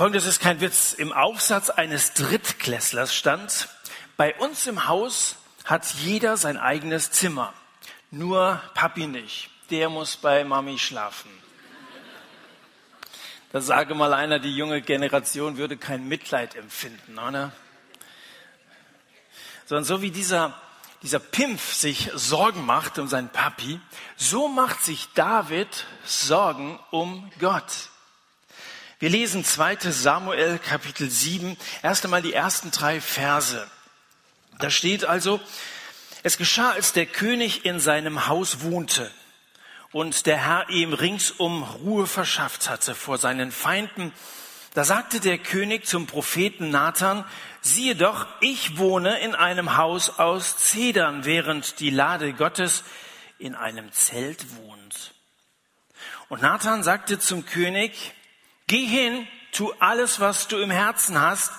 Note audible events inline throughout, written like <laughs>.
Folgendes ist kein Witz. Im Aufsatz eines Drittklässlers stand, bei uns im Haus hat jeder sein eigenes Zimmer. Nur Papi nicht. Der muss bei Mami schlafen. Da sage mal einer, die junge Generation würde kein Mitleid empfinden, oder? Sondern so wie dieser, dieser Pimpf sich Sorgen macht um seinen Papi, so macht sich David Sorgen um Gott. Wir lesen 2. Samuel Kapitel 7, erst einmal die ersten drei Verse. Da steht also, es geschah, als der König in seinem Haus wohnte und der Herr ihm ringsum Ruhe verschafft hatte vor seinen Feinden, da sagte der König zum Propheten Nathan, siehe doch, ich wohne in einem Haus aus Zedern, während die Lade Gottes in einem Zelt wohnt. Und Nathan sagte zum König, geh hin, tu alles, was du im Herzen hast,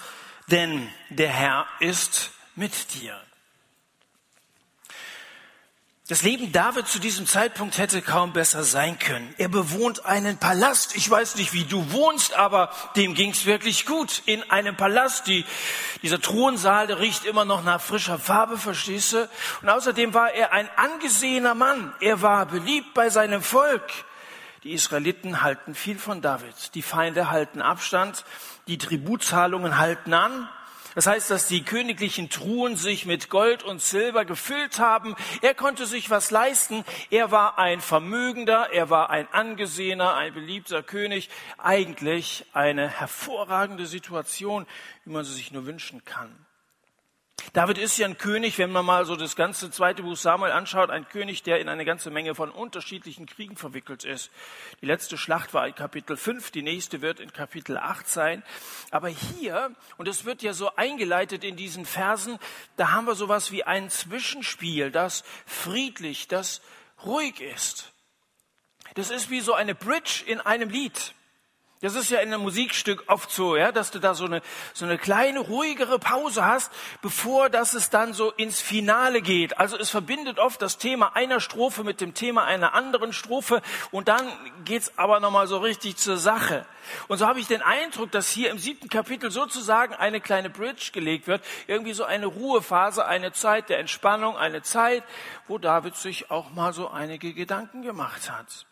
denn der Herr ist mit dir. Das Leben David zu diesem Zeitpunkt hätte kaum besser sein können. Er bewohnt einen Palast. Ich weiß nicht, wie du wohnst, aber dem ging's wirklich gut. In einem Palast. Die, dieser Thronsaal, der riecht immer noch nach frischer Farbe, verstehst du? Und außerdem war er ein angesehener Mann. Er war beliebt bei seinem Volk. Die Israeliten halten viel von David. Die Feinde halten Abstand. Die Tributzahlungen halten an. Das heißt, dass die königlichen Truhen sich mit Gold und Silber gefüllt haben. Er konnte sich was leisten. Er war ein Vermögender, er war ein angesehener, ein beliebter König. Eigentlich eine hervorragende Situation, wie man sie sich nur wünschen kann. David ist ja ein König, wenn man mal so das ganze zweite Buch Samuel anschaut, ein König, der in eine ganze Menge von unterschiedlichen Kriegen verwickelt ist. Die letzte Schlacht war in Kapitel 5, die nächste wird in Kapitel 8 sein. Aber hier, und es wird ja so eingeleitet in diesen Versen, da haben wir sowas wie ein Zwischenspiel, das friedlich, das ruhig ist. Das ist wie so eine Bridge in einem Lied. Das ist ja in einem Musikstück oft so, ja, dass du da so eine, so eine kleine, ruhigere Pause hast, bevor das es dann so ins Finale geht. Also es verbindet oft das Thema einer Strophe mit dem Thema einer anderen Strophe und dann geht's aber nochmal so richtig zur Sache. Und so habe ich den Eindruck, dass hier im siebten Kapitel sozusagen eine kleine Bridge gelegt wird, irgendwie so eine Ruhephase, eine Zeit der Entspannung, eine Zeit, wo David sich auch mal so einige Gedanken gemacht hat.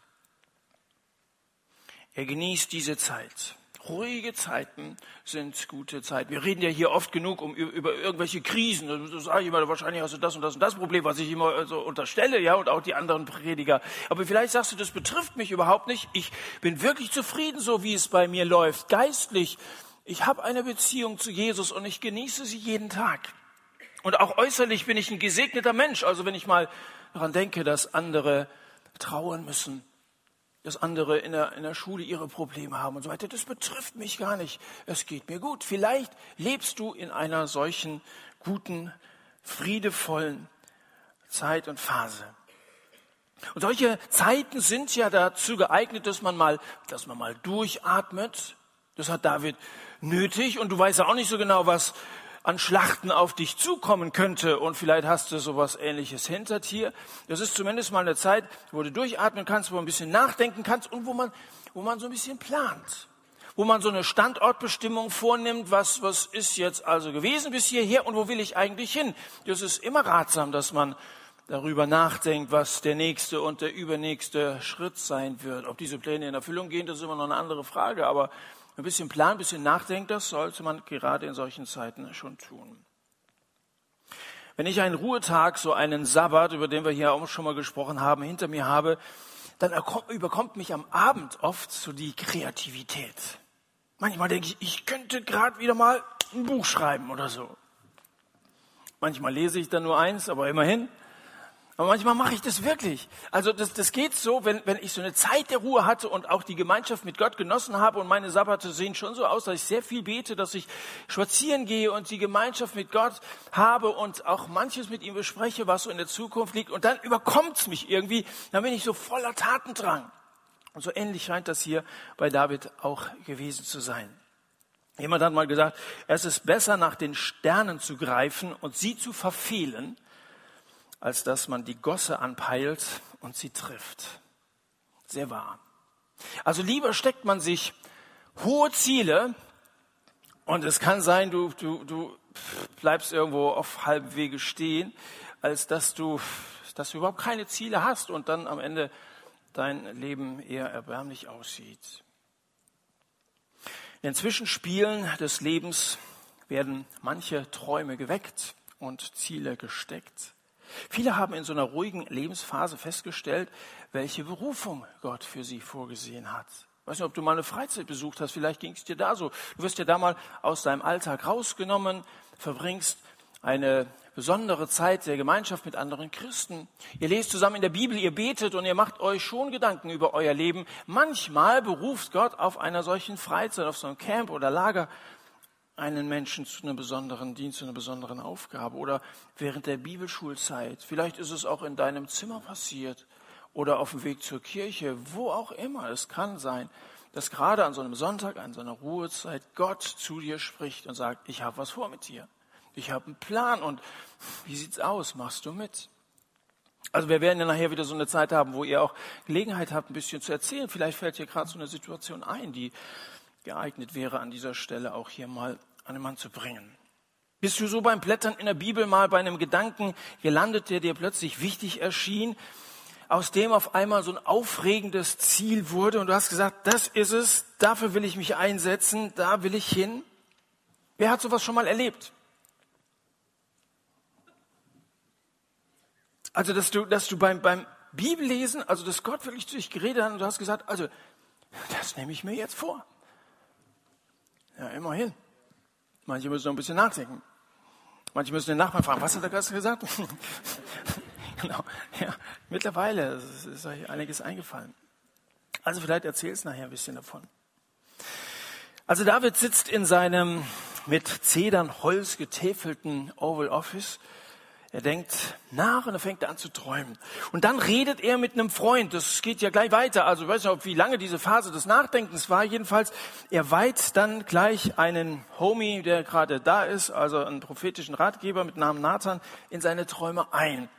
Er genießt diese Zeit. Ruhige Zeiten sind gute Zeiten. Wir reden ja hier oft genug um, über irgendwelche Krisen. Das sage ich immer, wahrscheinlich hast du das und das und das Problem, was ich immer so unterstelle, ja, und auch die anderen Prediger. Aber vielleicht sagst du, das betrifft mich überhaupt nicht. Ich bin wirklich zufrieden, so wie es bei mir läuft, geistlich. Ich habe eine Beziehung zu Jesus und ich genieße sie jeden Tag. Und auch äußerlich bin ich ein gesegneter Mensch. Also wenn ich mal daran denke, dass andere trauern müssen, dass andere in der, in der Schule ihre Probleme haben und so weiter. Das betrifft mich gar nicht. Es geht mir gut. Vielleicht lebst du in einer solchen guten, friedevollen Zeit und Phase. Und solche Zeiten sind ja dazu geeignet, dass man mal, dass man mal durchatmet. Das hat David nötig. Und du weißt ja auch nicht so genau, was an Schlachten auf dich zukommen könnte und vielleicht hast du sowas ähnliches hinter dir. Das ist zumindest mal eine Zeit, wo du durchatmen kannst, wo du ein bisschen nachdenken kannst und wo man, wo man so ein bisschen plant. Wo man so eine Standortbestimmung vornimmt, was, was ist jetzt also gewesen bis hierher und wo will ich eigentlich hin? Das ist immer ratsam, dass man darüber nachdenkt, was der nächste und der übernächste Schritt sein wird. Ob diese Pläne in Erfüllung gehen, das ist immer noch eine andere Frage, aber ein bisschen Plan, ein bisschen nachdenken, das sollte man gerade in solchen Zeiten schon tun. Wenn ich einen Ruhetag, so einen Sabbat, über den wir hier auch schon mal gesprochen haben, hinter mir habe, dann überkommt mich am Abend oft so die Kreativität. Manchmal denke ich, ich könnte gerade wieder mal ein Buch schreiben oder so. Manchmal lese ich dann nur eins, aber immerhin. Aber manchmal mache ich das wirklich. Also das, das geht so, wenn, wenn ich so eine Zeit der Ruhe hatte und auch die Gemeinschaft mit Gott genossen habe und meine Sabbate sehen schon so aus, dass ich sehr viel bete, dass ich spazieren gehe und die Gemeinschaft mit Gott habe und auch manches mit ihm bespreche, was so in der Zukunft liegt. Und dann überkommt's mich irgendwie, dann bin ich so voller Tatendrang. Und so ähnlich scheint das hier bei David auch gewesen zu sein. Jemand hat mal gesagt, es ist besser nach den Sternen zu greifen und sie zu verfehlen, als dass man die Gosse anpeilt und sie trifft. Sehr wahr. Also lieber steckt man sich hohe Ziele Und es kann sein, du, du, du bleibst irgendwo auf halbem Wege stehen, als dass du, dass du überhaupt keine Ziele hast und dann am Ende dein Leben eher erbärmlich aussieht. In den Zwischenspielen des Lebens werden manche Träume geweckt und Ziele gesteckt. Viele haben in so einer ruhigen Lebensphase festgestellt, welche Berufung Gott für sie vorgesehen hat. Ich weiß nicht, ob du mal eine Freizeit besucht hast, vielleicht ging es dir da so. Du wirst ja da mal aus deinem Alltag rausgenommen, verbringst eine besondere Zeit der Gemeinschaft mit anderen Christen. Ihr lest zusammen in der Bibel, ihr betet und ihr macht euch schon Gedanken über euer Leben. Manchmal beruft Gott auf einer solchen Freizeit, auf so einem Camp oder Lager einen Menschen zu einem besonderen Dienst, zu einer besonderen Aufgabe oder während der Bibelschulzeit. Vielleicht ist es auch in deinem Zimmer passiert oder auf dem Weg zur Kirche, wo auch immer. Es kann sein, dass gerade an so einem Sonntag, an so einer Ruhezeit Gott zu dir spricht und sagt, ich habe was vor mit dir. Ich habe einen Plan und wie sieht's aus? Machst du mit? Also wir werden ja nachher wieder so eine Zeit haben, wo ihr auch Gelegenheit habt, ein bisschen zu erzählen. Vielleicht fällt hier gerade so eine Situation ein, die geeignet wäre, an dieser Stelle auch hier mal an den Mann zu bringen. Bist du so beim Blättern in der Bibel mal bei einem Gedanken gelandet, der dir plötzlich wichtig erschien, aus dem auf einmal so ein aufregendes Ziel wurde und du hast gesagt, das ist es, dafür will ich mich einsetzen, da will ich hin? Wer hat sowas schon mal erlebt? Also, dass du, dass du beim, beim Bibellesen, also dass Gott wirklich zu dich geredet hat und du hast gesagt, also, das nehme ich mir jetzt vor. Ja, immerhin. Manche müssen noch ein bisschen nachdenken. Manche müssen den Nachbarn fragen, was hat der Gast gesagt? <laughs> genau. Ja, mittlerweile ist, euch einiges eingefallen. Also vielleicht erzählst nachher ein bisschen davon. Also David sitzt in seinem mit Zedern Holz getäfelten Oval Office er denkt nach und er fängt an zu träumen. Und dann redet er mit einem Freund. Das geht ja gleich weiter. Also ich weiß nicht, wie lange diese Phase des Nachdenkens war. Jedenfalls, er weiht dann gleich einen Homie, der gerade da ist, also einen prophetischen Ratgeber mit Namen Nathan, in seine Träume ein.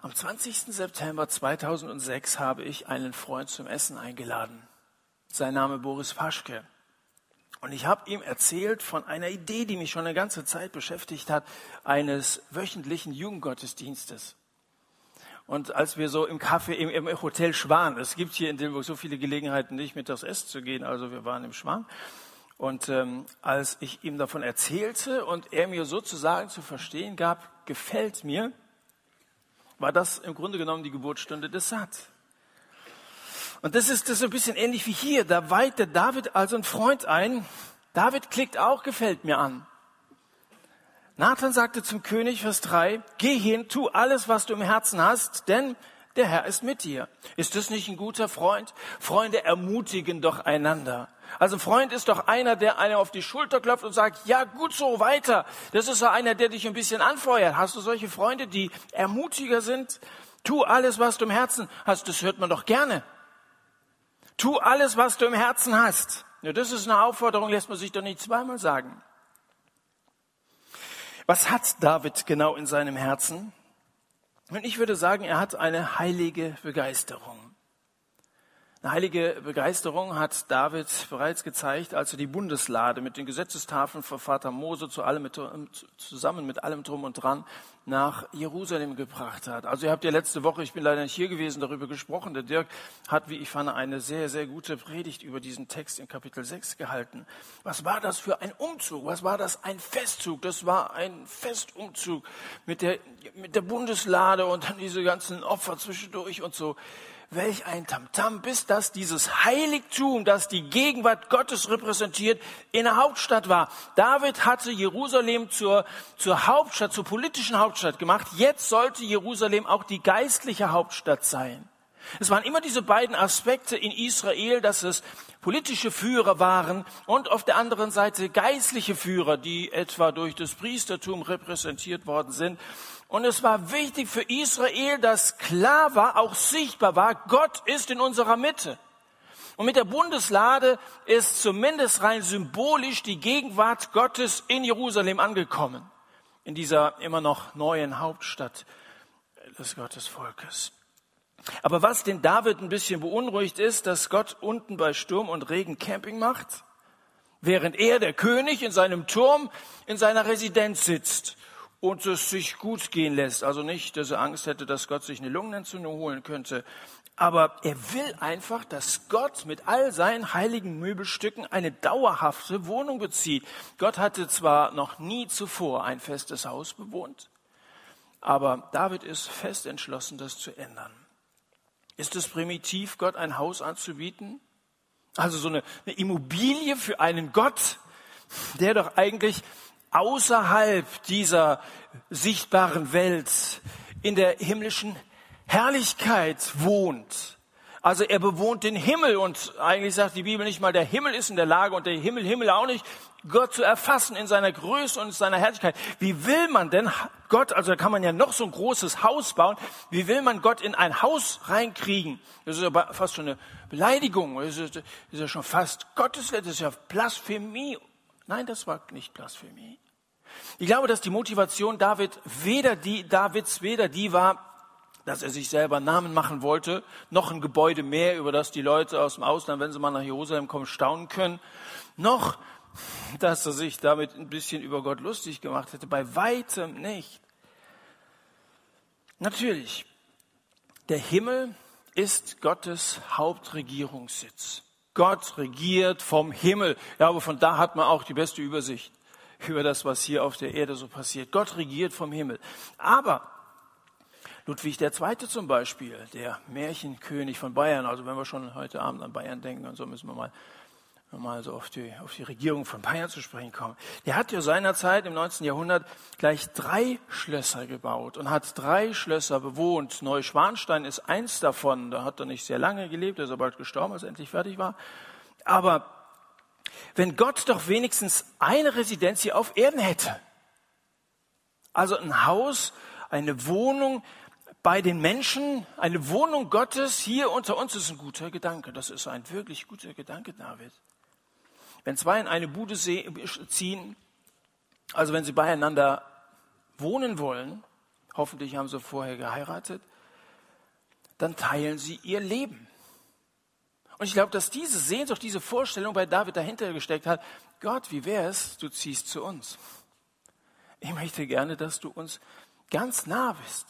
Am 20. September 2006 habe ich einen Freund zum Essen eingeladen. Sein Name Boris Paschke. Und ich habe ihm erzählt von einer Idee, die mich schon eine ganze Zeit beschäftigt hat, eines wöchentlichen Jugendgottesdienstes. Und als wir so im Café, im, im Hotel Schwan, es gibt hier in Dilburg so viele Gelegenheiten, nicht mit das Essen zu gehen, also wir waren im Schwan. Und ähm, als ich ihm davon erzählte und er mir sozusagen zu verstehen gab, gefällt mir, war das im Grunde genommen die Geburtsstunde des Sat. Und das ist das ist ein bisschen ähnlich wie hier. Da weiht der David also ein Freund ein. David klickt auch, gefällt mir an. Nathan sagte zum König, Vers 3, geh hin, tu alles, was du im Herzen hast, denn der Herr ist mit dir. Ist das nicht ein guter Freund? Freunde ermutigen doch einander. Also ein Freund ist doch einer, der einem auf die Schulter klopft und sagt, ja gut so, weiter. Das ist ja einer, der dich ein bisschen anfeuert. Hast du solche Freunde, die Ermutiger sind? Tu alles, was du im Herzen hast. Das hört man doch gerne. Tu alles, was du im Herzen hast. Ja, das ist eine Aufforderung, lässt man sich doch nicht zweimal sagen. Was hat David genau in seinem Herzen? Und ich würde sagen, er hat eine heilige Begeisterung. Eine heilige Begeisterung hat David bereits gezeigt, als er die Bundeslade mit den Gesetzestafeln von Vater Mose zu allem, zusammen mit allem drum und dran nach Jerusalem gebracht hat. Also ihr habt ja letzte Woche, ich bin leider nicht hier gewesen, darüber gesprochen. Der Dirk hat, wie ich fand, eine sehr, sehr gute Predigt über diesen Text in Kapitel 6 gehalten. Was war das für ein Umzug? Was war das ein Festzug? Das war ein Festumzug mit der, mit der Bundeslade und dann diese ganzen Opfer zwischendurch und so welch ein Tamtam, bis dass dieses Heiligtum, das die Gegenwart Gottes repräsentiert, in der Hauptstadt war. David hatte Jerusalem zur, zur Hauptstadt, zur politischen Hauptstadt gemacht. Jetzt sollte Jerusalem auch die geistliche Hauptstadt sein. Es waren immer diese beiden Aspekte in Israel, dass es politische Führer waren und auf der anderen Seite geistliche Führer, die etwa durch das Priestertum repräsentiert worden sind. Und es war wichtig für Israel, dass klar war, auch sichtbar war, Gott ist in unserer Mitte. Und mit der Bundeslade ist zumindest rein symbolisch die Gegenwart Gottes in Jerusalem angekommen. In dieser immer noch neuen Hauptstadt des Gottesvolkes. Aber was den David ein bisschen beunruhigt ist, dass Gott unten bei Sturm und Regen Camping macht während er, der König, in seinem Turm, in seiner Residenz sitzt und es sich gut gehen lässt. Also nicht, dass er Angst hätte, dass Gott sich eine Lungenentzündung holen könnte. Aber er will einfach, dass Gott mit all seinen heiligen Möbelstücken eine dauerhafte Wohnung bezieht. Gott hatte zwar noch nie zuvor ein festes Haus bewohnt, aber David ist fest entschlossen, das zu ändern. Ist es primitiv, Gott ein Haus anzubieten? Also so eine, eine Immobilie für einen Gott, der doch eigentlich außerhalb dieser sichtbaren Welt in der himmlischen Herrlichkeit wohnt. Also er bewohnt den Himmel und eigentlich sagt die Bibel nicht mal, der Himmel ist in der Lage und der Himmel, Himmel auch nicht, Gott zu erfassen in seiner Größe und in seiner Herrlichkeit. Wie will man denn Gott, also da kann man ja noch so ein großes Haus bauen, wie will man Gott in ein Haus reinkriegen? Das ist ja fast schon eine Beleidigung, das ist, das ist ja schon fast Gottesländer, das ist ja Blasphemie. Nein, das war nicht Blasphemie. Ich glaube, dass die Motivation David weder die, Davids weder die war, dass er sich selber Namen machen wollte, noch ein Gebäude mehr, über das die Leute aus dem Ausland, wenn sie mal nach Jerusalem kommen, staunen können, noch, dass er sich damit ein bisschen über Gott lustig gemacht hätte, bei weitem nicht. Natürlich, der Himmel ist Gottes Hauptregierungssitz. Gott regiert vom Himmel. Ja, aber von da hat man auch die beste Übersicht über das, was hier auf der Erde so passiert. Gott regiert vom Himmel. Aber Ludwig II. zum Beispiel, der Märchenkönig von Bayern, also wenn wir schon heute Abend an Bayern denken und so müssen wir mal, mal so auf die, auf die Regierung von Bayern zu sprechen kommen. Der hat ja seinerzeit im 19. Jahrhundert gleich drei Schlösser gebaut und hat drei Schlösser bewohnt. Neuschwanstein ist eins davon. Da hat er nicht sehr lange gelebt, er ist aber bald gestorben, als er endlich fertig war. Aber wenn Gott doch wenigstens eine Residenz hier auf Erden hätte, also ein Haus, eine Wohnung, bei den Menschen, eine Wohnung Gottes hier unter uns ist ein guter Gedanke. Das ist ein wirklich guter Gedanke, David. Wenn zwei in eine Bude ziehen, also wenn sie beieinander wohnen wollen, hoffentlich haben sie vorher geheiratet, dann teilen sie ihr Leben. Und ich glaube, dass diese Sehnsucht, diese Vorstellung bei David dahinter gesteckt hat, Gott, wie wär's, du ziehst zu uns. Ich möchte gerne, dass du uns ganz nah bist.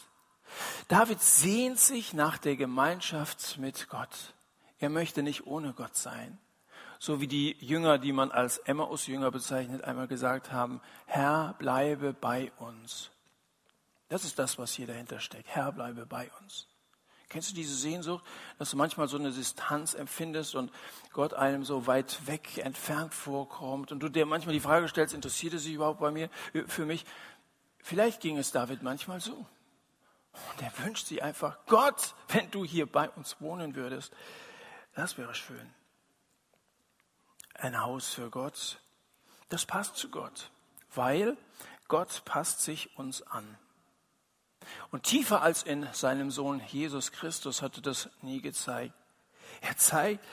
David sehnt sich nach der Gemeinschaft mit Gott. Er möchte nicht ohne Gott sein. So wie die Jünger, die man als Emmaus-Jünger bezeichnet, einmal gesagt haben, Herr, bleibe bei uns. Das ist das, was hier dahinter steckt. Herr, bleibe bei uns. Kennst du diese Sehnsucht, dass du manchmal so eine Distanz empfindest und Gott einem so weit weg entfernt vorkommt und du dir manchmal die Frage stellst, interessiert er sich überhaupt bei mir, für mich? Vielleicht ging es David manchmal so. Und er wünscht sich einfach, Gott, wenn du hier bei uns wohnen würdest, das wäre schön. Ein Haus für Gott, das passt zu Gott, weil Gott passt sich uns an. Und tiefer als in seinem Sohn Jesus Christus hatte das nie gezeigt. Er zeigt,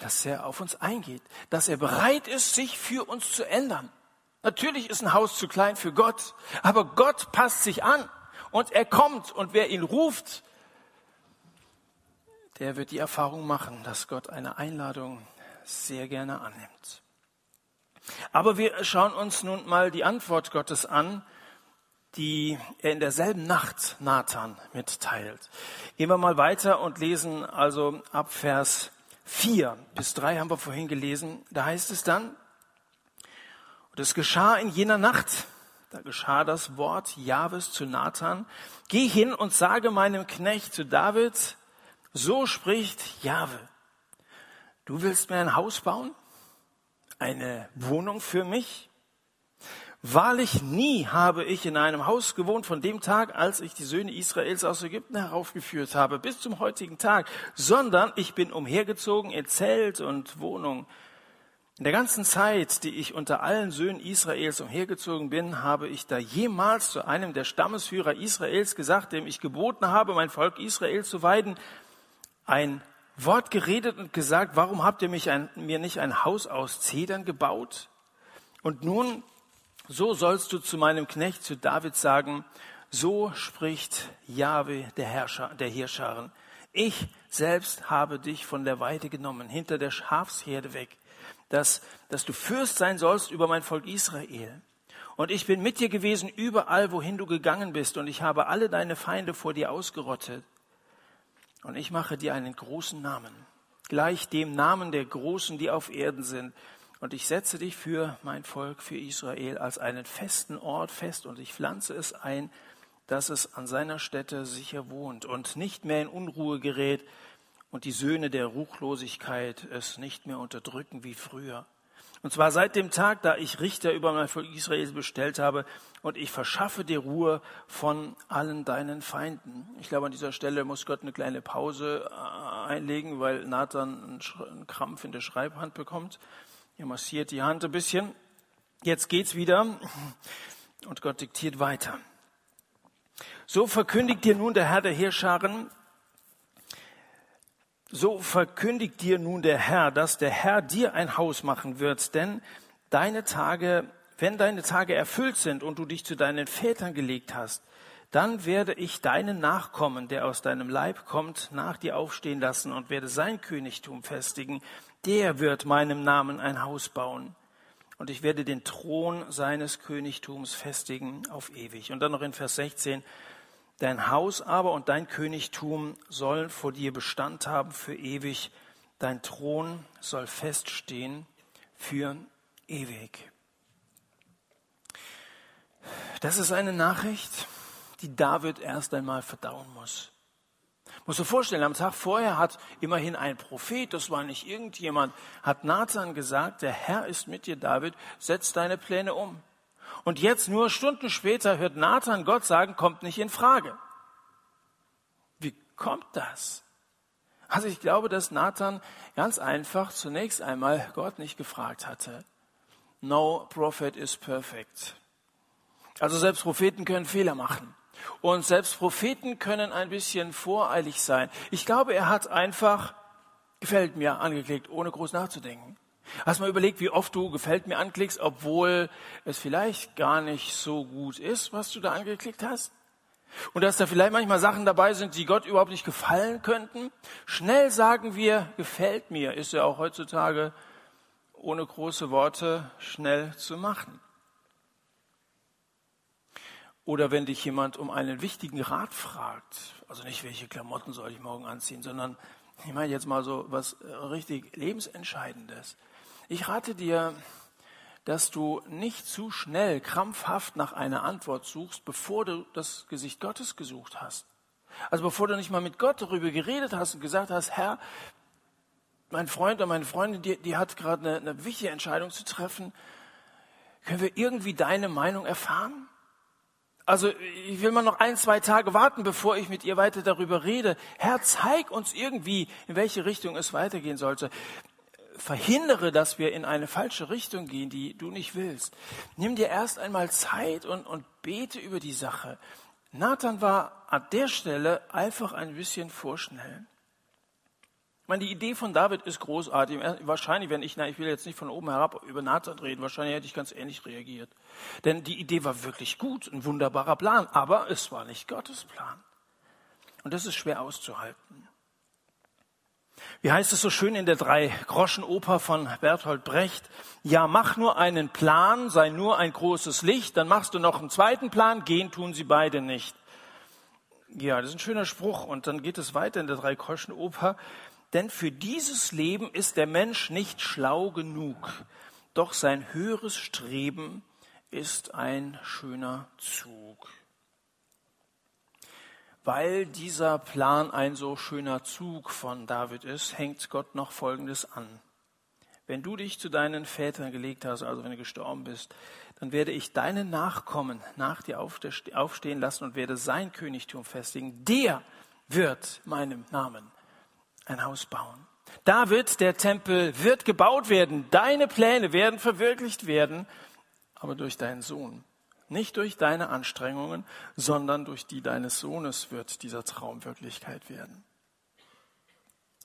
dass er auf uns eingeht, dass er bereit ist, sich für uns zu ändern. Natürlich ist ein Haus zu klein für Gott, aber Gott passt sich an und er kommt und wer ihn ruft, der wird die Erfahrung machen, dass Gott eine Einladung sehr gerne annimmt. Aber wir schauen uns nun mal die Antwort Gottes an, die er in derselben Nacht Nathan mitteilt. Gehen wir mal weiter und lesen also ab Vers 4 bis 3 haben wir vorhin gelesen. Da heißt es dann, und es geschah in jener Nacht, da geschah das Wort Jahwes zu Nathan. Geh hin und sage meinem Knecht zu David, so spricht Jahwe. Du willst mir ein Haus bauen? Eine Wohnung für mich? Wahrlich nie habe ich in einem Haus gewohnt von dem Tag, als ich die Söhne Israels aus Ägypten heraufgeführt habe, bis zum heutigen Tag, sondern ich bin umhergezogen in Zelt und Wohnung in der ganzen Zeit, die ich unter allen Söhnen Israels umhergezogen bin, habe ich da jemals zu einem der Stammesführer Israels gesagt, dem ich geboten habe, mein Volk Israel zu weiden, ein Wort geredet und gesagt, warum habt ihr mich ein, mir nicht ein Haus aus Zedern gebaut? Und nun, so sollst du zu meinem Knecht, zu David sagen, so spricht Jahwe, der Herrscher, der Hirscharen. Ich selbst habe dich von der Weide genommen, hinter der Schafsherde weg dass, dass du Fürst sein sollst über mein Volk Israel. Und ich bin mit dir gewesen überall, wohin du gegangen bist, und ich habe alle deine Feinde vor dir ausgerottet. Und ich mache dir einen großen Namen, gleich dem Namen der Großen, die auf Erden sind. Und ich setze dich für mein Volk, für Israel, als einen festen Ort fest, und ich pflanze es ein, dass es an seiner Stätte sicher wohnt und nicht mehr in Unruhe gerät und die Söhne der Ruchlosigkeit es nicht mehr unterdrücken wie früher. Und zwar seit dem Tag, da ich Richter über mein Volk Israel bestellt habe und ich verschaffe dir Ruhe von allen deinen Feinden. Ich glaube, an dieser Stelle muss Gott eine kleine Pause äh, einlegen, weil Nathan einen Krampf in der Schreibhand bekommt. Er massiert die Hand ein bisschen. Jetzt geht's wieder und Gott diktiert weiter. So verkündigt dir nun der Herr der Heerscharen, so verkündigt dir nun der Herr, dass der Herr dir ein Haus machen wird, denn deine Tage, wenn deine Tage erfüllt sind und du dich zu deinen Vätern gelegt hast, dann werde ich deinen Nachkommen, der aus deinem Leib kommt, nach dir aufstehen lassen und werde sein Königtum festigen. Der wird meinem Namen ein Haus bauen. Und ich werde den Thron seines Königtums festigen auf ewig. Und dann noch in Vers 16, Dein Haus aber und dein Königtum sollen vor dir Bestand haben für ewig. Dein Thron soll feststehen für ewig. Das ist eine Nachricht, die David erst einmal verdauen muss. Muss du vorstellen, am Tag vorher hat immerhin ein Prophet, das war nicht irgendjemand, hat Nathan gesagt, der Herr ist mit dir, David, setz deine Pläne um. Und jetzt nur Stunden später hört Nathan Gott sagen, kommt nicht in Frage. Wie kommt das? Also ich glaube, dass Nathan ganz einfach zunächst einmal Gott nicht gefragt hatte. No prophet is perfect. Also selbst Propheten können Fehler machen. Und selbst Propheten können ein bisschen voreilig sein. Ich glaube, er hat einfach gefällt mir angeklickt, ohne groß nachzudenken. Hast mal überlegt, wie oft du gefällt mir anklickst, obwohl es vielleicht gar nicht so gut ist, was du da angeklickt hast? Und dass da vielleicht manchmal Sachen dabei sind, die Gott überhaupt nicht gefallen könnten? Schnell sagen wir, gefällt mir, ist ja auch heutzutage ohne große Worte schnell zu machen. Oder wenn dich jemand um einen wichtigen Rat fragt, also nicht welche Klamotten soll ich morgen anziehen, sondern ich meine jetzt mal so was richtig lebensentscheidendes. Ich rate dir, dass du nicht zu schnell krampfhaft nach einer Antwort suchst, bevor du das Gesicht Gottes gesucht hast. Also bevor du nicht mal mit Gott darüber geredet hast und gesagt hast, Herr, mein Freund oder meine Freundin, die, die hat gerade eine, eine wichtige Entscheidung zu treffen. Können wir irgendwie deine Meinung erfahren? Also ich will mal noch ein, zwei Tage warten, bevor ich mit ihr weiter darüber rede. Herr, zeig uns irgendwie, in welche Richtung es weitergehen sollte verhindere, dass wir in eine falsche Richtung gehen, die du nicht willst. Nimm dir erst einmal Zeit und, und bete über die Sache. Nathan war an der Stelle einfach ein bisschen vorschnell. Ich meine, die Idee von David ist großartig. Wahrscheinlich, wenn ich, na, ich will jetzt nicht von oben herab über Nathan reden, wahrscheinlich hätte ich ganz ähnlich reagiert. Denn die Idee war wirklich gut, ein wunderbarer Plan, aber es war nicht Gottes Plan. Und das ist schwer auszuhalten. Wie heißt es so schön in der Drei-Groschen-Oper von Bertolt Brecht? Ja, mach nur einen Plan, sei nur ein großes Licht, dann machst du noch einen zweiten Plan, gehen tun sie beide nicht. Ja, das ist ein schöner Spruch. Und dann geht es weiter in der Drei-Groschen-Oper. Denn für dieses Leben ist der Mensch nicht schlau genug, doch sein höheres Streben ist ein schöner Zug. Weil dieser Plan ein so schöner Zug von David ist, hängt Gott noch Folgendes an. Wenn du dich zu deinen Vätern gelegt hast, also wenn du gestorben bist, dann werde ich deinen Nachkommen nach dir aufstehen lassen und werde sein Königtum festigen. Der wird meinem Namen ein Haus bauen. Da wird der Tempel wird gebaut werden. Deine Pläne werden verwirklicht werden, aber durch deinen Sohn. Nicht durch deine Anstrengungen, sondern durch die deines Sohnes wird dieser Traum Wirklichkeit werden.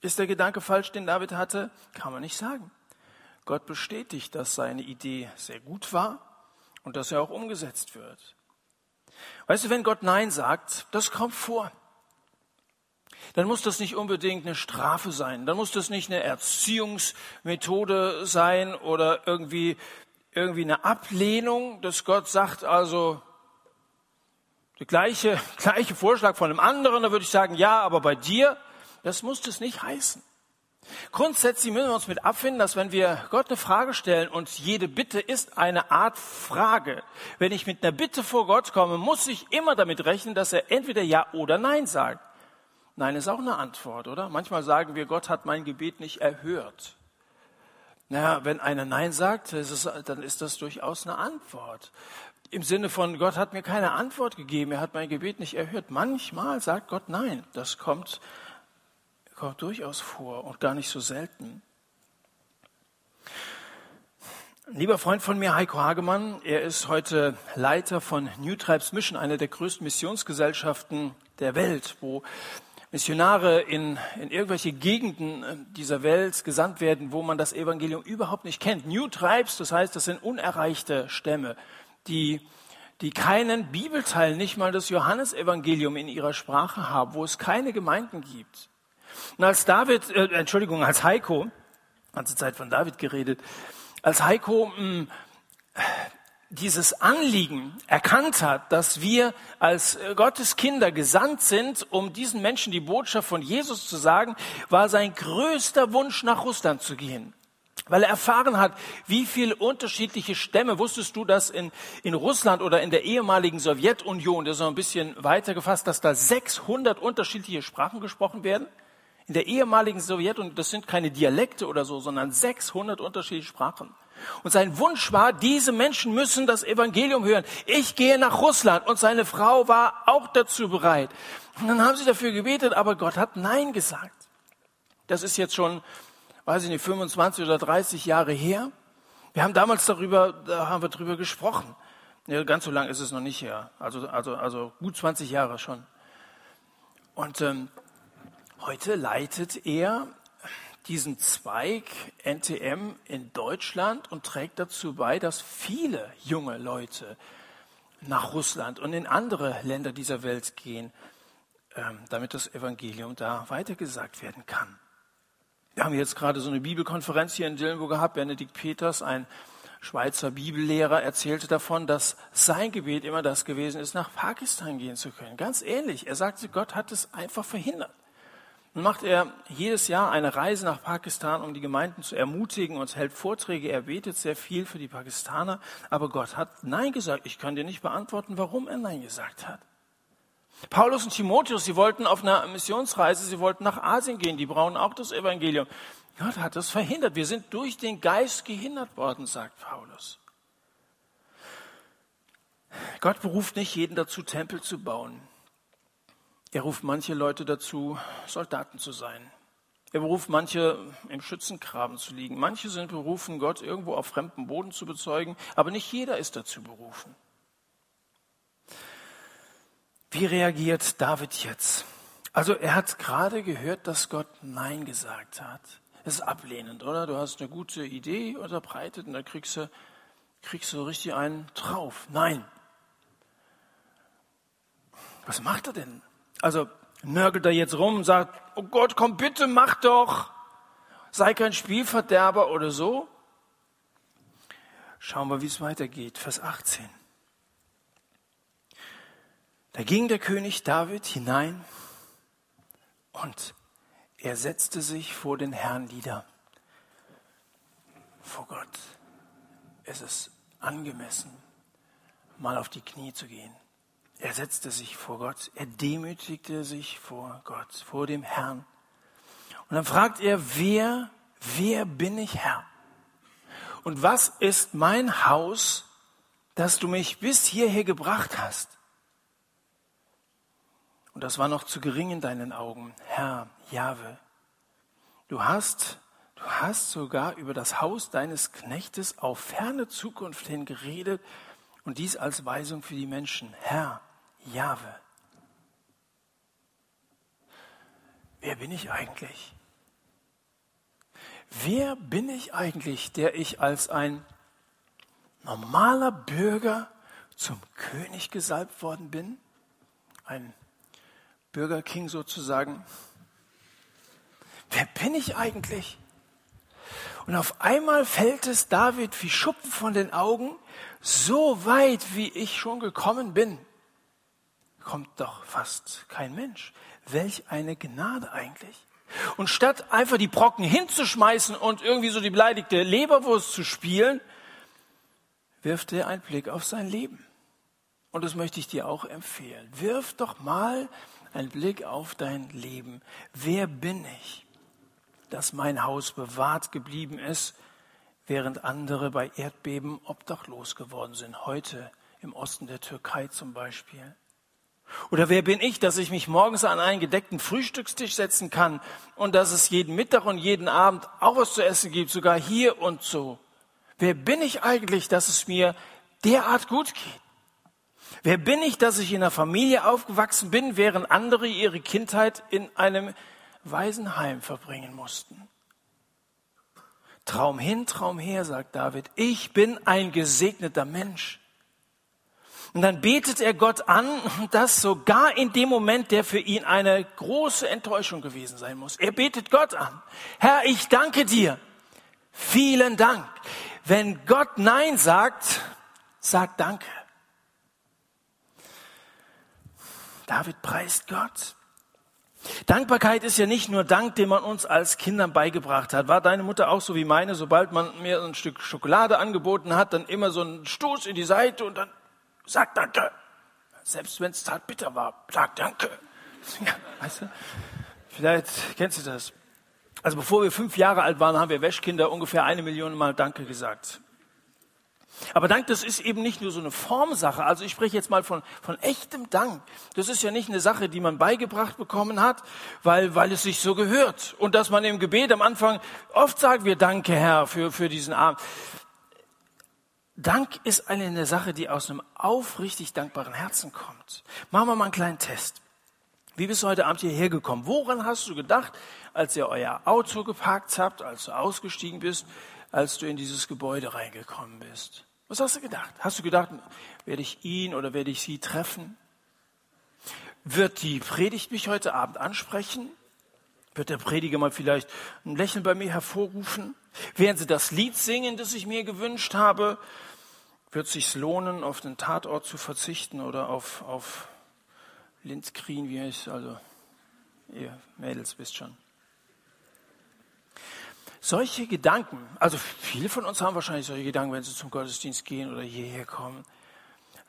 Ist der Gedanke falsch, den David hatte? Kann man nicht sagen. Gott bestätigt, dass seine Idee sehr gut war und dass er auch umgesetzt wird. Weißt du, wenn Gott Nein sagt, das kommt vor. dann muss das nicht unbedingt eine Strafe sein. Dann muss das nicht eine Erziehungsmethode sein oder irgendwie, irgendwie eine Ablehnung, dass Gott sagt, also, der gleiche, <laughs> gleiche Vorschlag von einem anderen, da würde ich sagen, ja, aber bei dir, das muss das nicht heißen. Grundsätzlich müssen wir uns mit abfinden, dass wenn wir Gott eine Frage stellen und jede Bitte ist eine Art Frage, wenn ich mit einer Bitte vor Gott komme, muss ich immer damit rechnen, dass er entweder Ja oder Nein sagt. Nein ist auch eine Antwort, oder? Manchmal sagen wir, Gott hat mein Gebet nicht erhört. Naja, wenn einer Nein sagt, dann ist das durchaus eine Antwort. Im Sinne von, Gott hat mir keine Antwort gegeben, er hat mein Gebet nicht erhört. Manchmal sagt Gott Nein. Das kommt kommt durchaus vor und gar nicht so selten. Ein lieber Freund von mir, Heiko Hagemann, er ist heute Leiter von New Tribes Mission, einer der größten Missionsgesellschaften der Welt, wo Missionare in, in irgendwelche Gegenden äh, dieser Welt gesandt werden, wo man das Evangelium überhaupt nicht kennt. New Tribes, das heißt, das sind unerreichte Stämme, die, die keinen Bibelteil, nicht mal das Johannesevangelium in ihrer Sprache haben, wo es keine Gemeinden gibt. Und als David, äh, Entschuldigung, als Heiko, ganze Zeit von David geredet, als Heiko mh, hm, dieses Anliegen erkannt hat, dass wir als äh, Gottes Kinder gesandt sind, um diesen Menschen die Botschaft von Jesus zu sagen, war sein größter Wunsch, nach Russland zu gehen. Weil er erfahren hat, wie viele unterschiedliche Stämme, wusstest du, dass in, in Russland oder in der ehemaligen Sowjetunion, das ist noch ein bisschen weiter gefasst, dass da 600 unterschiedliche Sprachen gesprochen werden? In der ehemaligen Sowjetunion, das sind keine Dialekte oder so, sondern 600 unterschiedliche Sprachen. Und sein Wunsch war, diese Menschen müssen das Evangelium hören. Ich gehe nach Russland. Und seine Frau war auch dazu bereit. Und dann haben sie dafür gebetet, aber Gott hat Nein gesagt. Das ist jetzt schon, weiß ich nicht, 25 oder 30 Jahre her. Wir haben damals darüber, da haben wir darüber gesprochen. Ja, ganz so lang ist es noch nicht her. Also, also, also gut 20 Jahre schon. Und ähm, Heute leitet er diesen Zweig NTM in Deutschland und trägt dazu bei, dass viele junge Leute nach Russland und in andere Länder dieser Welt gehen, ähm, damit das Evangelium da weitergesagt werden kann. Wir haben jetzt gerade so eine Bibelkonferenz hier in Dillenburg gehabt. Benedikt Peters, ein Schweizer Bibellehrer, erzählte davon, dass sein Gebet immer das gewesen ist, nach Pakistan gehen zu können. Ganz ähnlich. Er sagte, Gott hat es einfach verhindert. Nun macht er jedes Jahr eine Reise nach Pakistan, um die Gemeinden zu ermutigen und hält Vorträge. Er betet sehr viel für die Pakistaner. Aber Gott hat Nein gesagt. Ich kann dir nicht beantworten, warum er Nein gesagt hat. Paulus und Timotheus, sie wollten auf einer Missionsreise, sie wollten nach Asien gehen. Die brauchen auch das Evangelium. Gott hat das verhindert. Wir sind durch den Geist gehindert worden, sagt Paulus. Gott beruft nicht jeden dazu, Tempel zu bauen. Er ruft manche Leute dazu, Soldaten zu sein. Er beruft manche, im Schützengraben zu liegen. Manche sind berufen, Gott irgendwo auf fremdem Boden zu bezeugen, aber nicht jeder ist dazu berufen. Wie reagiert David jetzt? Also er hat gerade gehört, dass Gott Nein gesagt hat. Das ist ablehnend, oder? Du hast eine gute Idee unterbreitet und da kriegst du, kriegst du richtig einen drauf. Nein. Was macht er denn? Also nörgelt er jetzt rum und sagt, oh Gott, komm bitte, mach doch. Sei kein Spielverderber oder so. Schauen wir, wie es weitergeht. Vers 18. Da ging der König David hinein und er setzte sich vor den Herrn nieder. Vor Gott. Es ist angemessen, mal auf die Knie zu gehen. Er setzte sich vor Gott, er demütigte sich vor Gott, vor dem Herrn. Und dann fragt er, wer, wer bin ich Herr? Und was ist mein Haus, dass du mich bis hierher gebracht hast? Und das war noch zu gering in deinen Augen, Herr Jahwe. Du hast, du hast sogar über das Haus deines Knechtes auf ferne Zukunft hin geredet und dies als Weisung für die Menschen. Herr, Jahwe. Wer bin ich eigentlich? Wer bin ich eigentlich, der ich als ein normaler Bürger zum König gesalbt worden bin? Ein Bürgerking sozusagen. wer bin ich eigentlich? Und auf einmal fällt es David wie Schuppen von den Augen, so weit wie ich schon gekommen bin, kommt doch fast kein Mensch. Welch eine Gnade eigentlich. Und statt einfach die Brocken hinzuschmeißen und irgendwie so die beleidigte Leberwurst zu spielen, wirft er einen Blick auf sein Leben. Und das möchte ich dir auch empfehlen. Wirf doch mal einen Blick auf dein Leben. Wer bin ich, dass mein Haus bewahrt geblieben ist, während andere bei Erdbeben obdachlos geworden sind? Heute im Osten der Türkei zum Beispiel. Oder wer bin ich, dass ich mich morgens an einen gedeckten Frühstückstisch setzen kann und dass es jeden Mittag und jeden Abend auch was zu essen gibt, sogar hier und so? Wer bin ich eigentlich, dass es mir derart gut geht? Wer bin ich, dass ich in einer Familie aufgewachsen bin, während andere ihre Kindheit in einem Waisenheim verbringen mussten? Traum hin, Traum her, sagt David. Ich bin ein gesegneter Mensch. Und dann betet er Gott an, dass sogar in dem Moment, der für ihn eine große Enttäuschung gewesen sein muss. Er betet Gott an. Herr, ich danke dir. Vielen Dank. Wenn Gott Nein sagt, sag Danke. David preist Gott. Dankbarkeit ist ja nicht nur Dank, den man uns als Kindern beigebracht hat. War deine Mutter auch so wie meine? Sobald man mir ein Stück Schokolade angeboten hat, dann immer so ein Stoß in die Seite und dann Sag Danke. Selbst wenn es zart bitter war, sag Danke. Ja, weißt du? Vielleicht kennst du das. Also bevor wir fünf Jahre alt waren, haben wir Wäschkinder ungefähr eine Million Mal Danke gesagt. Aber Dank, das ist eben nicht nur so eine Formsache. Also ich spreche jetzt mal von, von echtem Dank. Das ist ja nicht eine Sache, die man beigebracht bekommen hat, weil, weil es sich so gehört. Und dass man im Gebet am Anfang oft sagt, wir danke Herr für, für diesen Abend. Dank ist eine Sache, die aus einem aufrichtig dankbaren Herzen kommt. Machen wir mal einen kleinen Test. Wie bist du heute Abend hierher gekommen? Woran hast du gedacht, als ihr euer Auto geparkt habt, als du ausgestiegen bist, als du in dieses Gebäude reingekommen bist? Was hast du gedacht? Hast du gedacht, werde ich ihn oder werde ich sie treffen? Wird die Predigt mich heute Abend ansprechen? Wird der Prediger mal vielleicht ein Lächeln bei mir hervorrufen? Werden sie das Lied singen, das ich mir gewünscht habe? Wird es sich lohnen, auf den Tatort zu verzichten oder auf, auf Lindskrin, wie heißt also ihr Mädels wisst schon. Solche Gedanken, also viele von uns haben wahrscheinlich solche Gedanken, wenn sie zum Gottesdienst gehen oder hierher kommen.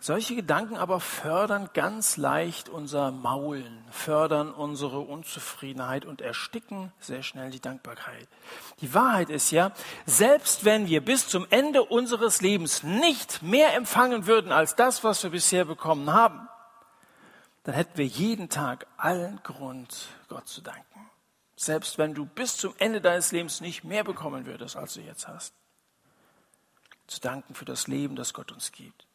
Solche Gedanken aber fördern ganz leicht unser Maulen, fördern unsere Unzufriedenheit und ersticken sehr schnell die Dankbarkeit. Die Wahrheit ist ja, selbst wenn wir bis zum Ende unseres Lebens nicht mehr empfangen würden als das, was wir bisher bekommen haben, dann hätten wir jeden Tag allen Grund, Gott zu danken. Selbst wenn du bis zum Ende deines Lebens nicht mehr bekommen würdest, als du jetzt hast. Zu danken für das Leben, das Gott uns gibt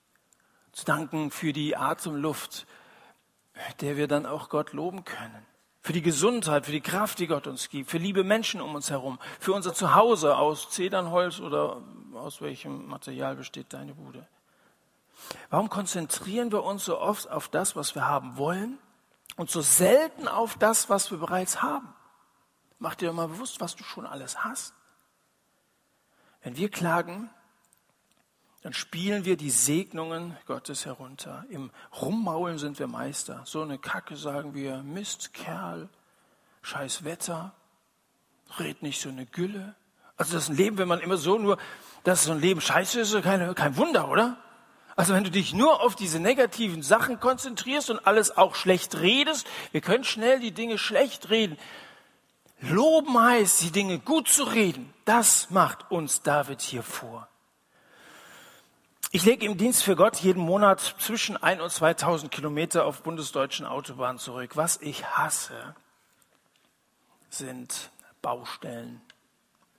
zu danken für die Atemluft, der wir dann auch Gott loben können. Für die Gesundheit, für die Kraft, die Gott uns gibt, für liebe Menschen um uns herum, für unser Zuhause aus Zedernholz oder aus welchem Material besteht deine Bude. Warum konzentrieren wir uns so oft auf das, was wir haben wollen und so selten auf das, was wir bereits haben? Mach dir doch mal bewusst, was du schon alles hast. Wenn wir klagen, dann spielen wir die Segnungen Gottes herunter. Im Rummaulen sind wir Meister. So eine Kacke sagen wir, Mist, Kerl, scheiß Wetter, red nicht so eine Gülle. Also das ist ein Leben, wenn man immer so nur, dass so ein Leben scheiße ist, kein, kein Wunder, oder? Also wenn du dich nur auf diese negativen Sachen konzentrierst und alles auch schlecht redest, wir können schnell die Dinge schlecht reden. Loben heißt, die Dinge gut zu reden. Das macht uns David hier vor. Ich lege im Dienst für Gott jeden Monat zwischen 1 und 2000 Kilometer auf bundesdeutschen Autobahnen zurück. Was ich hasse, sind Baustellen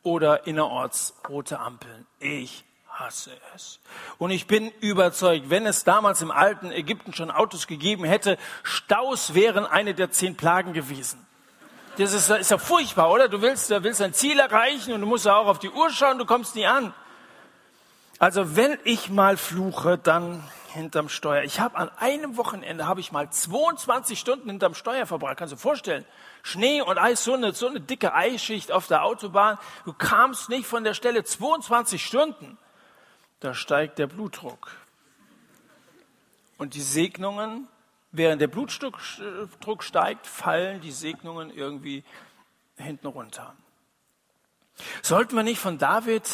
oder innerorts rote Ampeln. Ich hasse es. Und ich bin überzeugt, wenn es damals im alten Ägypten schon Autos gegeben hätte, Staus wären eine der zehn Plagen gewesen. Das ist, ist ja furchtbar, oder? Du willst, du willst ein Ziel erreichen und du musst ja auch auf die Uhr schauen, du kommst nie an. Also wenn ich mal fluche, dann hinterm Steuer. Ich habe an einem Wochenende habe ich mal 22 Stunden hinterm Steuer verbracht. Kannst du dir vorstellen? Schnee und Eis, so eine, so eine dicke Eisschicht auf der Autobahn. Du kamst nicht von der Stelle 22 Stunden. Da steigt der Blutdruck. Und die Segnungen, während der Blutdruck steigt, fallen die Segnungen irgendwie hinten runter. Sollten wir nicht von David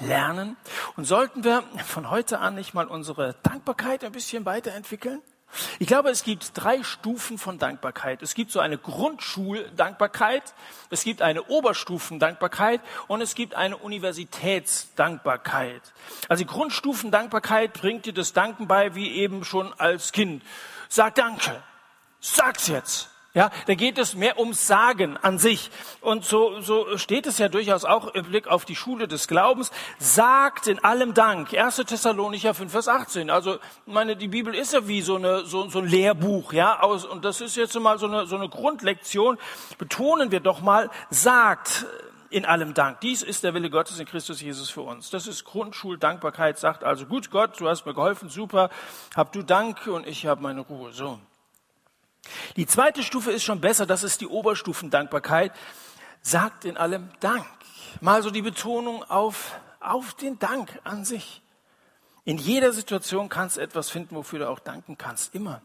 lernen? Und sollten wir von heute an nicht mal unsere Dankbarkeit ein bisschen weiterentwickeln? Ich glaube, es gibt drei Stufen von Dankbarkeit. Es gibt so eine Grundschuldankbarkeit, es gibt eine Oberstufendankbarkeit und es gibt eine Universitätsdankbarkeit. Also die Grundstufendankbarkeit bringt dir das Danken bei, wie eben schon als Kind. Sag Danke. Sag's jetzt. Ja, da geht es mehr ums Sagen an sich. Und so, so steht es ja durchaus auch im Blick auf die Schule des Glaubens. Sagt in allem Dank. 1. Thessalonicher 5, Vers 18. Also, meine, die Bibel ist ja wie so, eine, so, so ein Lehrbuch, ja. Und das ist jetzt mal so eine, so eine Grundlektion. Betonen wir doch mal, sagt in allem Dank. Dies ist der Wille Gottes in Christus Jesus für uns. Das ist Grundschuldankbarkeit, sagt also, gut Gott, du hast mir geholfen, super, hab du Dank und ich habe meine Ruhe. So. Die zweite Stufe ist schon besser, das ist die Oberstufendankbarkeit. Sagt in allem Dank. Mal so die Betonung auf, auf den Dank an sich. In jeder Situation kannst du etwas finden, wofür du auch danken kannst. Immer.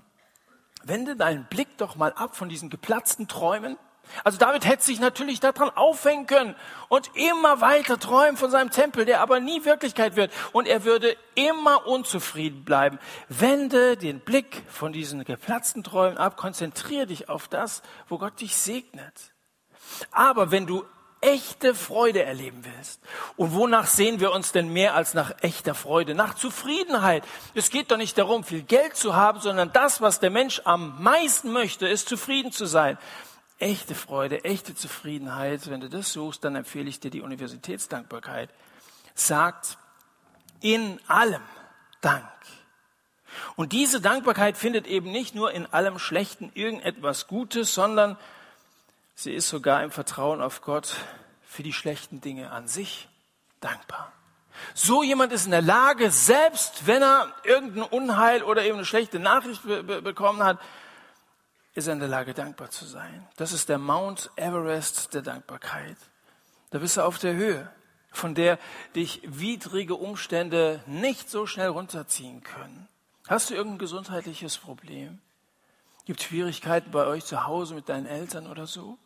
Wende deinen Blick doch mal ab von diesen geplatzten Träumen also David hätte sich natürlich daran aufhängen können und immer weiter träumen von seinem Tempel, der aber nie Wirklichkeit wird. Und er würde immer unzufrieden bleiben. Wende den Blick von diesen geplatzten Träumen ab, konzentriere dich auf das, wo Gott dich segnet. Aber wenn du echte Freude erleben willst. Und wonach sehen wir uns denn mehr als nach echter Freude? Nach Zufriedenheit. Es geht doch nicht darum, viel Geld zu haben, sondern das, was der Mensch am meisten möchte, ist zufrieden zu sein echte Freude, echte Zufriedenheit, wenn du das suchst, dann empfehle ich dir die Universitätsdankbarkeit. Sagt in allem Dank. Und diese Dankbarkeit findet eben nicht nur in allem Schlechten irgendetwas Gutes, sondern sie ist sogar im Vertrauen auf Gott für die schlechten Dinge an sich dankbar. So jemand ist in der Lage, selbst wenn er irgendein Unheil oder eben eine schlechte Nachricht be bekommen hat, ist er in der Lage, dankbar zu sein. Das ist der Mount Everest der Dankbarkeit. Da bist du auf der Höhe, von der dich widrige Umstände nicht so schnell runterziehen können. Hast du irgendein gesundheitliches Problem? Gibt Schwierigkeiten bei euch zu Hause mit deinen Eltern oder so?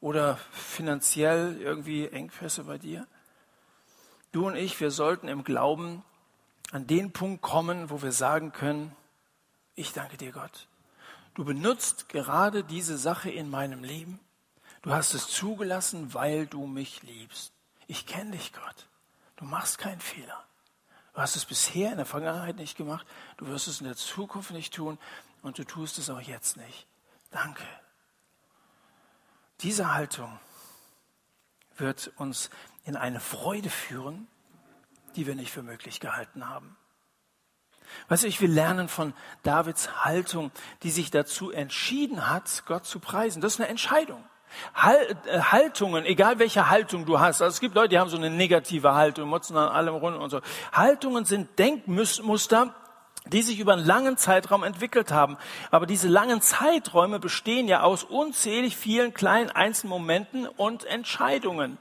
Oder finanziell irgendwie Engpässe bei dir? Du und ich, wir sollten im Glauben an den Punkt kommen, wo wir sagen können, ich danke dir Gott du benutzt gerade diese Sache in meinem Leben. Du hast es zugelassen, weil du mich liebst. Ich kenne dich, Gott. Du machst keinen Fehler. Du hast es bisher in der Vergangenheit nicht gemacht. Du wirst es in der Zukunft nicht tun. Und du tust es auch jetzt nicht. Danke. Diese Haltung wird uns in eine Freude führen, die wir nicht für möglich gehalten haben. Weißt du, ich will lernen von Davids Haltung, die sich dazu entschieden hat, Gott zu preisen. Das ist eine Entscheidung. Äh, Haltungen, egal welche Haltung du hast. Also es gibt Leute, die haben so eine negative Haltung, motzen an allem rum und so. Haltungen sind Denkmuster, die sich über einen langen Zeitraum entwickelt haben. Aber diese langen Zeiträume bestehen ja aus unzählig vielen kleinen Einzelmomenten und Entscheidungen.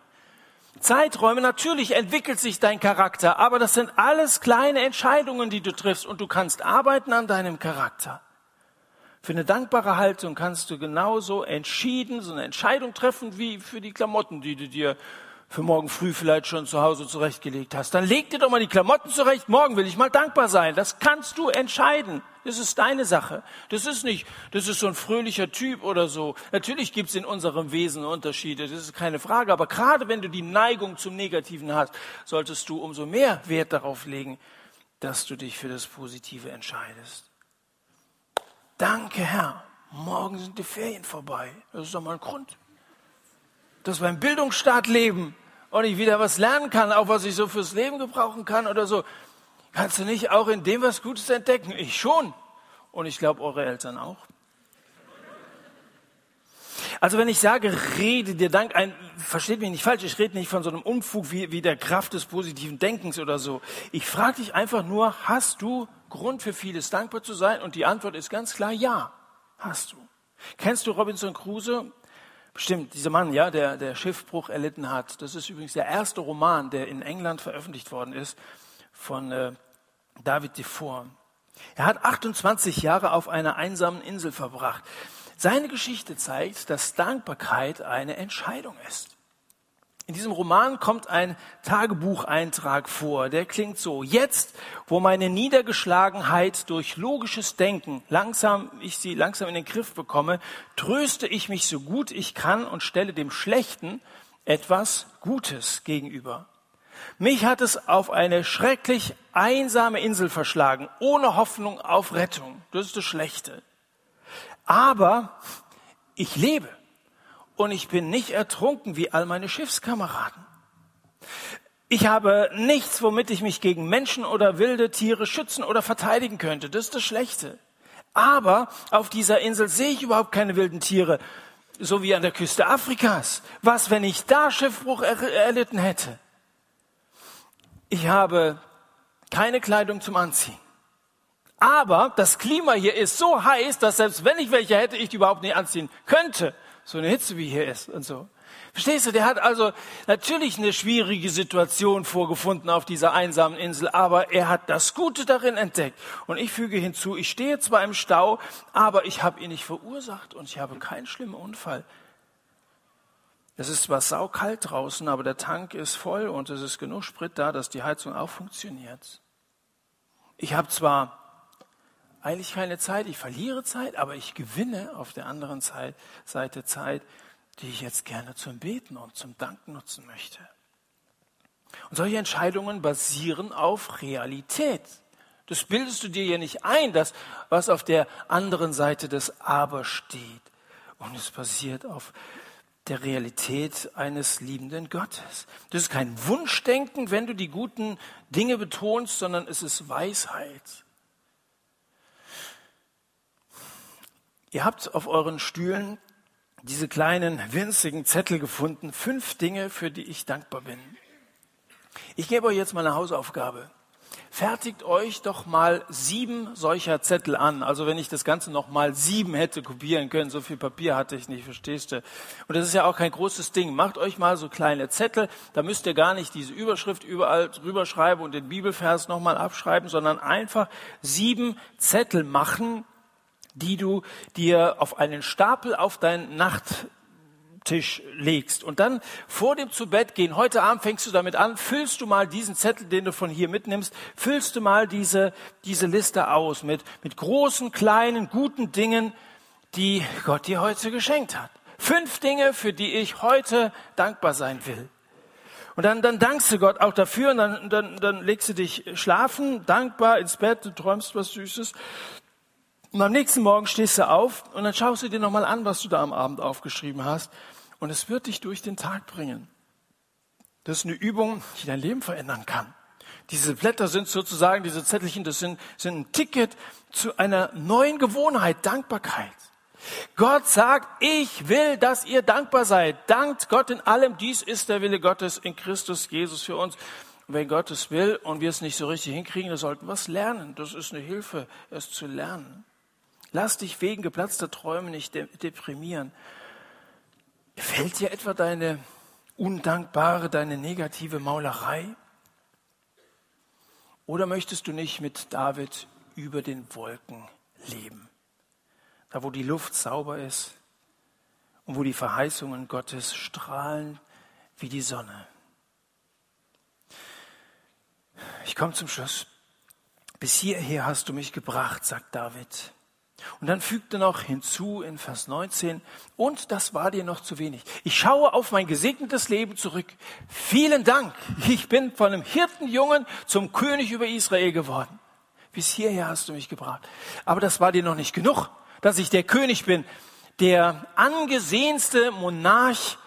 Zeiträume, natürlich entwickelt sich dein Charakter, aber das sind alles kleine Entscheidungen, die du triffst und du kannst arbeiten an deinem Charakter. Für eine dankbare Haltung kannst du genauso entschieden so eine Entscheidung treffen wie für die Klamotten, die du dir für morgen früh vielleicht schon zu Hause zurechtgelegt hast. Dann leg dir doch mal die Klamotten zurecht. Morgen will ich mal dankbar sein. Das kannst du entscheiden. Das ist deine Sache. Das ist nicht, das ist so ein fröhlicher Typ oder so. Natürlich gibt es in unserem Wesen Unterschiede. Das ist keine Frage. Aber gerade wenn du die Neigung zum Negativen hast, solltest du umso mehr Wert darauf legen, dass du dich für das Positive entscheidest. Danke, Herr. Morgen sind die Ferien vorbei. Das ist doch mal ein Grund. Dass wir im Bildungsstaat leben und ich wieder was lernen kann, auch was ich so fürs Leben gebrauchen kann oder so. Kannst du nicht auch in dem was Gutes entdecken? Ich schon. Und ich glaube, eure Eltern auch. Also wenn ich sage, rede dir Dank ein, versteht mich nicht falsch, ich rede nicht von so einem Unfug wie, wie der Kraft des positiven Denkens oder so. Ich frage dich einfach nur, hast du Grund für vieles dankbar zu sein? Und die Antwort ist ganz klar, ja, hast du. Kennst du Robinson Crusoe? Bestimmt, dieser Mann, ja, der, der Schiffbruch erlitten hat. Das ist übrigens der erste Roman, der in England veröffentlicht worden ist von äh, David Defoe. Er hat 28 Jahre auf einer einsamen Insel verbracht. Seine Geschichte zeigt, dass Dankbarkeit eine Entscheidung ist. In diesem Roman kommt ein Tagebucheintrag vor, der klingt so. Jetzt, wo meine Niedergeschlagenheit durch logisches Denken langsam, ich sie langsam in den Griff bekomme, tröste ich mich so gut ich kann und stelle dem Schlechten etwas Gutes gegenüber. Mich hat es auf eine schrecklich einsame Insel verschlagen, ohne Hoffnung auf Rettung. Das ist das Schlechte. Aber ich lebe und ich bin nicht ertrunken wie all meine Schiffskameraden. Ich habe nichts, womit ich mich gegen Menschen oder wilde Tiere schützen oder verteidigen könnte. Das ist das Schlechte. Aber auf dieser Insel sehe ich überhaupt keine wilden Tiere, so wie an der Küste Afrikas. Was, wenn ich da Schiffbruch erlitten hätte? Ich habe keine Kleidung zum Anziehen. Aber das Klima hier ist so heiß, dass selbst wenn ich welche hätte, ich die überhaupt nicht anziehen könnte. So eine Hitze wie hier ist und so. Verstehst du, der hat also natürlich eine schwierige Situation vorgefunden auf dieser einsamen Insel, aber er hat das Gute darin entdeckt. Und ich füge hinzu, ich stehe zwar im Stau, aber ich habe ihn nicht verursacht und ich habe keinen schlimmen Unfall. Es ist zwar saukalt draußen, aber der Tank ist voll und es ist genug Sprit da, dass die Heizung auch funktioniert. Ich habe zwar eigentlich keine Zeit, ich verliere Zeit, aber ich gewinne auf der anderen Seite Zeit, die ich jetzt gerne zum Beten und zum Danken nutzen möchte. Und solche Entscheidungen basieren auf Realität. Das bildest du dir ja nicht ein, das, was auf der anderen Seite des Aber steht. Und es basiert auf der Realität eines liebenden Gottes. Das ist kein Wunschdenken, wenn du die guten Dinge betonst, sondern es ist Weisheit. Ihr habt auf euren Stühlen diese kleinen winzigen Zettel gefunden. Fünf Dinge, für die ich dankbar bin. Ich gebe euch jetzt mal eine Hausaufgabe. Fertigt euch doch mal sieben solcher Zettel an. Also wenn ich das Ganze noch mal sieben hätte kopieren können, so viel Papier hatte ich nicht, verstehst du? Und das ist ja auch kein großes Ding. Macht euch mal so kleine Zettel. Da müsst ihr gar nicht diese Überschrift überall drüber schreiben und den Bibelvers noch mal abschreiben, sondern einfach sieben Zettel machen, die du dir auf einen Stapel auf deinen Nachttisch legst. Und dann vor dem Zubettgehen, heute Abend fängst du damit an, füllst du mal diesen Zettel, den du von hier mitnimmst, füllst du mal diese, diese Liste aus mit, mit großen, kleinen, guten Dingen, die Gott dir heute geschenkt hat. Fünf Dinge, für die ich heute dankbar sein will. Und dann, dann dankst du Gott auch dafür und dann, dann, dann legst du dich schlafen, dankbar ins Bett, du träumst was Süßes. Und am nächsten Morgen stehst du auf und dann schaust du dir nochmal an, was du da am Abend aufgeschrieben hast. Und es wird dich durch den Tag bringen. Das ist eine Übung, die dein Leben verändern kann. Diese Blätter sind sozusagen, diese Zettelchen, das sind, sind ein Ticket zu einer neuen Gewohnheit, Dankbarkeit. Gott sagt, ich will, dass ihr dankbar seid. Dankt Gott in allem. Dies ist der Wille Gottes in Christus Jesus für uns. Und wenn Gott es will und wir es nicht so richtig hinkriegen, dann sollten wir es lernen. Das ist eine Hilfe, es zu lernen. Lass dich wegen geplatzter Träume nicht deprimieren. Gefällt dir etwa deine undankbare, deine negative Maulerei? Oder möchtest du nicht mit David über den Wolken leben? Da, wo die Luft sauber ist und wo die Verheißungen Gottes strahlen wie die Sonne. Ich komme zum Schluss. Bis hierher hast du mich gebracht, sagt David. Und dann fügt er noch hinzu in Vers 19, und das war dir noch zu wenig. Ich schaue auf mein gesegnetes Leben zurück. Vielen Dank. Ich bin von einem Hirtenjungen zum König über Israel geworden. Bis hierher hast du mich gebracht. Aber das war dir noch nicht genug, dass ich der König bin, der angesehenste Monarch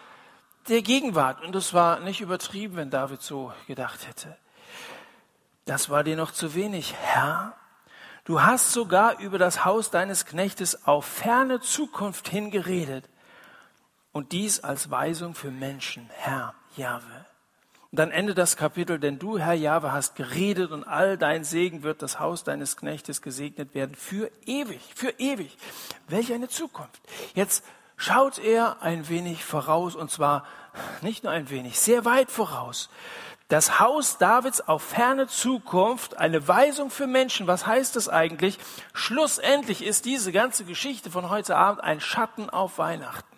der Gegenwart. Und das war nicht übertrieben, wenn David so gedacht hätte. Das war dir noch zu wenig, Herr. Du hast sogar über das Haus deines Knechtes auf ferne Zukunft hingeredet. Und dies als Weisung für Menschen, Herr Jahwe. Und dann endet das Kapitel, denn du, Herr Jahwe, hast geredet und all dein Segen wird das Haus deines Knechtes gesegnet werden für ewig, für ewig. Welch eine Zukunft. Jetzt schaut er ein wenig voraus und zwar nicht nur ein wenig, sehr weit voraus. Das Haus Davids auf ferne Zukunft, eine Weisung für Menschen. Was heißt das eigentlich? Schlussendlich ist diese ganze Geschichte von heute Abend ein Schatten auf Weihnachten.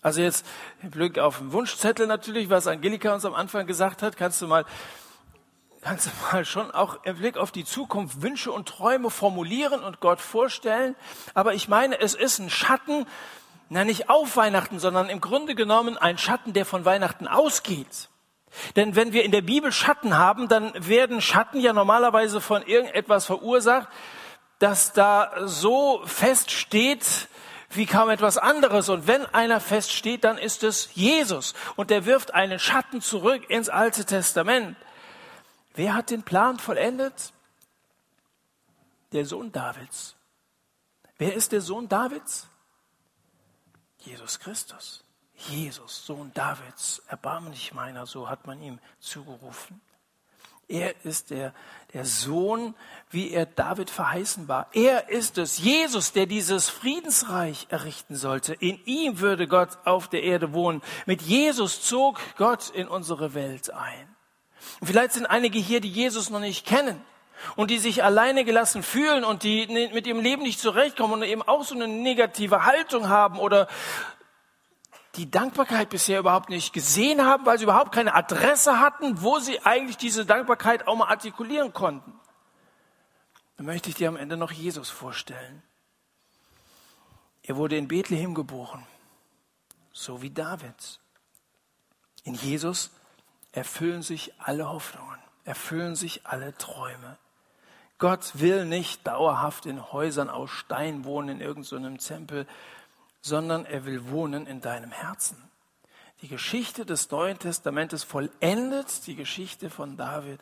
Also jetzt im Blick auf den Wunschzettel natürlich, was Angelika uns am Anfang gesagt hat, kannst du mal, kannst du mal schon auch im Blick auf die Zukunft Wünsche und Träume formulieren und Gott vorstellen. Aber ich meine, es ist ein Schatten, na nicht auf Weihnachten, sondern im Grunde genommen ein Schatten, der von Weihnachten ausgeht. Denn wenn wir in der Bibel Schatten haben, dann werden Schatten ja normalerweise von irgendetwas verursacht, das da so fest steht, wie kaum etwas anderes. Und wenn einer feststeht, dann ist es Jesus. Und der wirft einen Schatten zurück ins Alte Testament. Wer hat den Plan vollendet? Der Sohn Davids. Wer ist der Sohn Davids? Jesus Christus. Jesus, Sohn Davids, erbarme dich meiner, so hat man ihm zugerufen. Er ist der, der Sohn, wie er David verheißen war. Er ist es, Jesus, der dieses Friedensreich errichten sollte. In ihm würde Gott auf der Erde wohnen. Mit Jesus zog Gott in unsere Welt ein. Und vielleicht sind einige hier, die Jesus noch nicht kennen und die sich alleine gelassen fühlen und die mit ihrem Leben nicht zurechtkommen und eben auch so eine negative Haltung haben oder die Dankbarkeit bisher überhaupt nicht gesehen haben, weil sie überhaupt keine Adresse hatten, wo sie eigentlich diese Dankbarkeit auch mal artikulieren konnten. Dann möchte ich dir am Ende noch Jesus vorstellen. Er wurde in Bethlehem geboren, so wie David. In Jesus erfüllen sich alle Hoffnungen, erfüllen sich alle Träume. Gott will nicht dauerhaft in Häusern aus Stein wohnen, in irgendeinem so Tempel, sondern er will wohnen in deinem Herzen. Die Geschichte des Neuen Testamentes vollendet die Geschichte von David.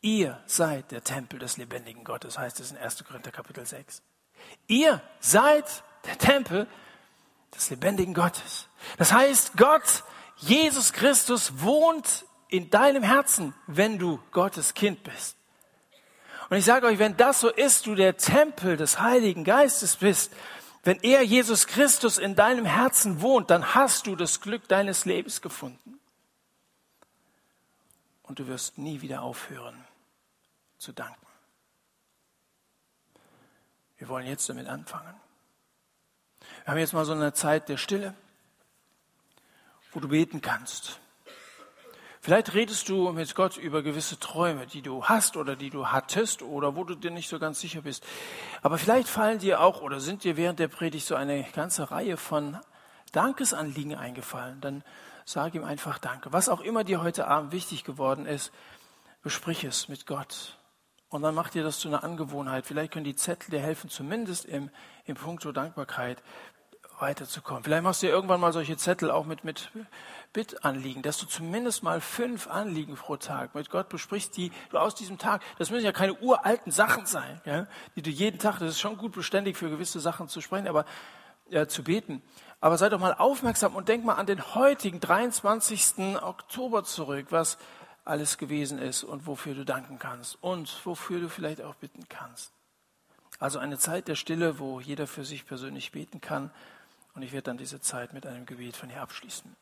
Ihr seid der Tempel des lebendigen Gottes, heißt es in 1. Korinther Kapitel 6. Ihr seid der Tempel des lebendigen Gottes. Das heißt, Gott, Jesus Christus wohnt in deinem Herzen, wenn du Gottes Kind bist. Und ich sage euch, wenn das so ist, du der Tempel des Heiligen Geistes bist, wenn er, Jesus Christus, in deinem Herzen wohnt, dann hast du das Glück deines Lebens gefunden. Und du wirst nie wieder aufhören zu danken. Wir wollen jetzt damit anfangen. Wir haben jetzt mal so eine Zeit der Stille, wo du beten kannst. Vielleicht redest du mit Gott über gewisse Träume, die du hast oder die du hattest oder wo du dir nicht so ganz sicher bist. Aber vielleicht fallen dir auch oder sind dir während der Predigt so eine ganze Reihe von Dankesanliegen eingefallen. Dann sag ihm einfach Danke. Was auch immer dir heute Abend wichtig geworden ist, besprich es mit Gott. Und dann mach dir das zu einer Angewohnheit. Vielleicht können die Zettel dir helfen, zumindest im, im Punkto Dankbarkeit weiterzukommen. Vielleicht machst du dir irgendwann mal solche Zettel auch mit, mit Bittanliegen, dass du zumindest mal fünf Anliegen pro Tag mit Gott besprichst, die du aus diesem Tag, das müssen ja keine uralten Sachen sein, ja, die du jeden Tag, das ist schon gut beständig für gewisse Sachen zu sprechen, aber ja, zu beten. Aber sei doch mal aufmerksam und denk mal an den heutigen 23. Oktober zurück, was alles gewesen ist und wofür du danken kannst und wofür du vielleicht auch bitten kannst. Also eine Zeit der Stille, wo jeder für sich persönlich beten kann und ich werde dann diese Zeit mit einem Gebet von hier abschließen.